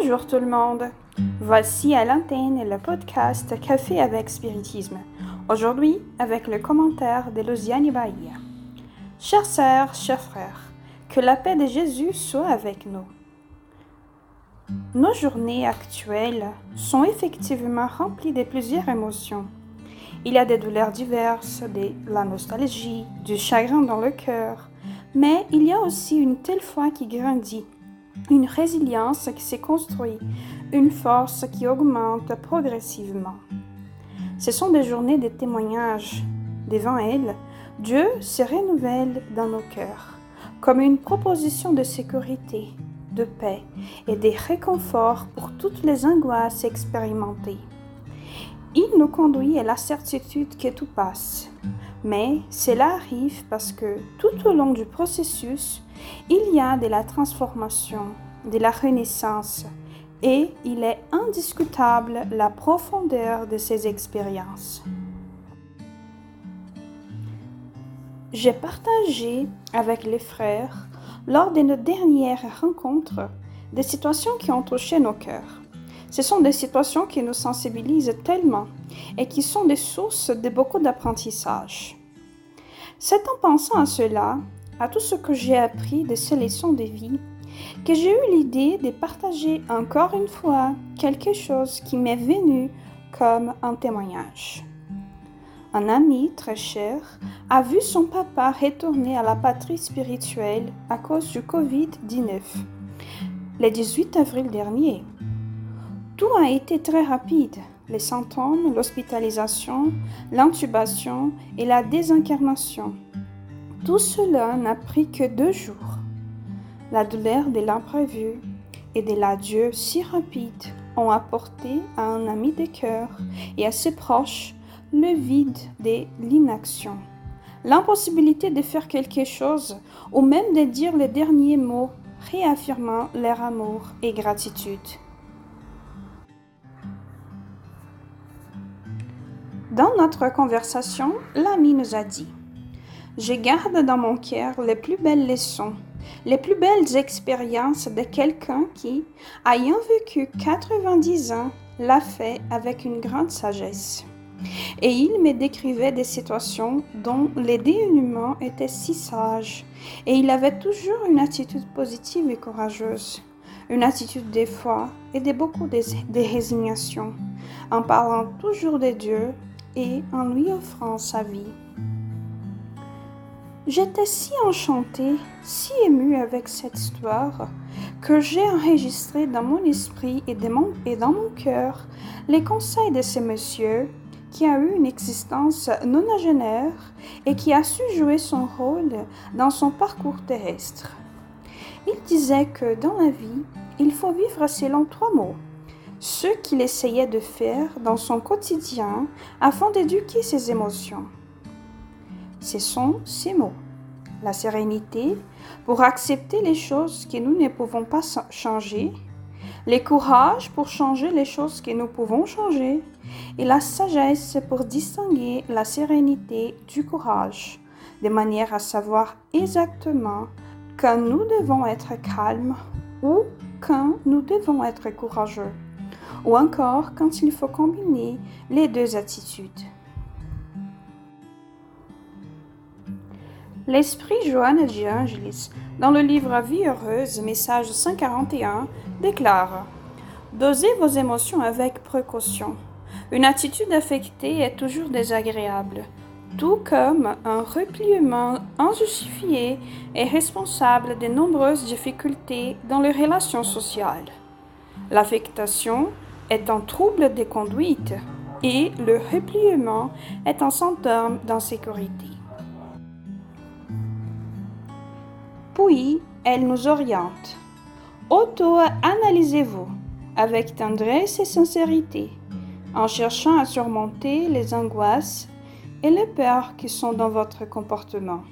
Bonjour tout le monde. Voici à l'antenne le podcast Café avec Spiritisme. Aujourd'hui, avec le commentaire de Luciani Bahia. Chères sœurs, chers frères, que la paix de Jésus soit avec nous. Nos journées actuelles sont effectivement remplies de plusieurs émotions. Il y a des douleurs diverses, de la nostalgie, du chagrin dans le cœur, mais il y a aussi une telle foi qui grandit une résilience qui s'est construite, une force qui augmente progressivement. Ce sont des journées de témoignages. Devant elles, Dieu se renouvelle dans nos cœurs, comme une proposition de sécurité, de paix et de réconfort pour toutes les angoisses expérimentées. Il nous conduit à la certitude que tout passe. Mais cela arrive parce que tout au long du processus, il y a de la transformation, de la renaissance, et il est indiscutable la profondeur de ces expériences. J'ai partagé avec les frères, lors de nos dernières rencontres, des situations qui ont touché nos cœurs. Ce sont des situations qui nous sensibilisent tellement et qui sont des sources de beaucoup d'apprentissage. C'est en pensant à cela, à tout ce que j'ai appris de ces leçons de vie, que j'ai eu l'idée de partager encore une fois quelque chose qui m'est venu comme un témoignage. Un ami très cher a vu son papa retourner à la patrie spirituelle à cause du Covid-19 le 18 avril dernier. Tout a été très rapide. Les symptômes, l'hospitalisation, l'intubation et la désincarnation. Tout cela n'a pris que deux jours. La douleur de l'imprévu et de l'adieu si rapide ont apporté à un ami de cœur et à ses proches le vide de l'inaction, l'impossibilité de faire quelque chose ou même de dire les derniers mots réaffirmant leur amour et gratitude. Dans notre conversation, l'ami nous a dit Je garde dans mon cœur les plus belles leçons, les plus belles expériences de quelqu'un qui, ayant vécu 90 ans, l'a fait avec une grande sagesse. Et il me décrivait des situations dont les dénouements étaient si sages, et il avait toujours une attitude positive et courageuse, une attitude de foi et de beaucoup de, de résignation, en parlant toujours de Dieu et en lui offrant sa vie. J'étais si enchantée, si émue avec cette histoire, que j'ai enregistré dans mon esprit et, et dans mon cœur les conseils de ce monsieur qui a eu une existence nonagénaire et qui a su jouer son rôle dans son parcours terrestre. Il disait que dans la vie, il faut vivre selon trois mots ce qu'il essayait de faire dans son quotidien afin d'éduquer ses émotions. Ce sont ces mots. La sérénité pour accepter les choses que nous ne pouvons pas changer, le courage pour changer les choses que nous pouvons changer, et la sagesse pour distinguer la sérénité du courage, de manière à savoir exactement quand nous devons être calmes ou quand nous devons être courageux ou encore quand il faut combiner les deux attitudes. L'esprit Johanna de Angelis, dans le livre Vie heureuse, message 141, déclare Dosez vos émotions avec précaution. Une attitude affectée est toujours désagréable, tout comme un repliement injustifié est responsable de nombreuses difficultés dans les relations sociales. L'affectation est un trouble de conduite et le repliement est un symptôme d'insécurité. Puis, elle nous oriente. Auto-analysez-vous avec tendresse et sincérité, en cherchant à surmonter les angoisses et les peurs qui sont dans votre comportement.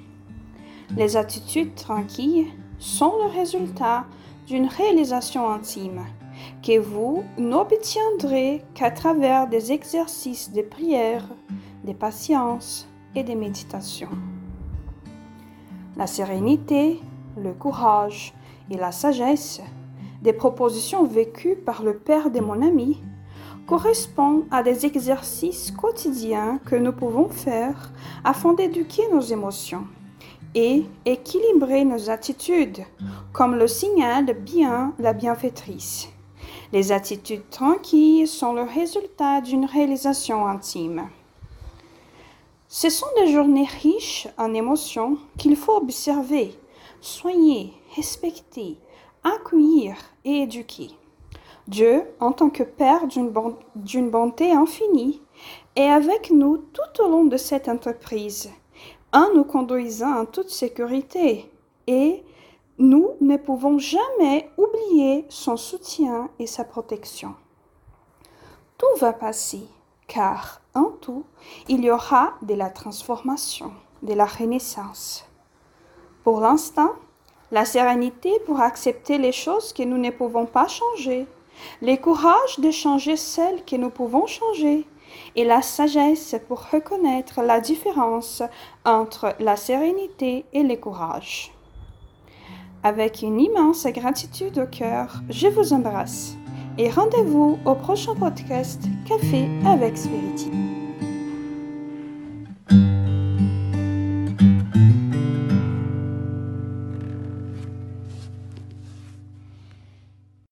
Les attitudes tranquilles sont le résultat d'une réalisation intime que vous n'obtiendrez qu'à travers des exercices de prière, de patience et de méditation. La sérénité, le courage et la sagesse des propositions vécues par le père de mon ami correspond à des exercices quotidiens que nous pouvons faire afin d'éduquer nos émotions et équilibrer nos attitudes, comme le signale bien la bienfaitrice. Les attitudes tranquilles sont le résultat d'une réalisation intime. Ce sont des journées riches en émotions qu'il faut observer, soigner, respecter, accueillir et éduquer. Dieu, en tant que Père d'une bonté infinie, est avec nous tout au long de cette entreprise, en nous conduisant en toute sécurité, et nous ne pouvons jamais oublier son soutien et sa protection. Tout va passer, car en tout, il y aura de la transformation, de la renaissance. Pour l'instant, la sérénité pour accepter les choses que nous ne pouvons pas changer le courage de changer celles que nous pouvons changer, et la sagesse pour reconnaître la différence entre la sérénité et le courage. Avec une immense gratitude au cœur, je vous embrasse et rendez-vous au prochain podcast Café avec Spiriti.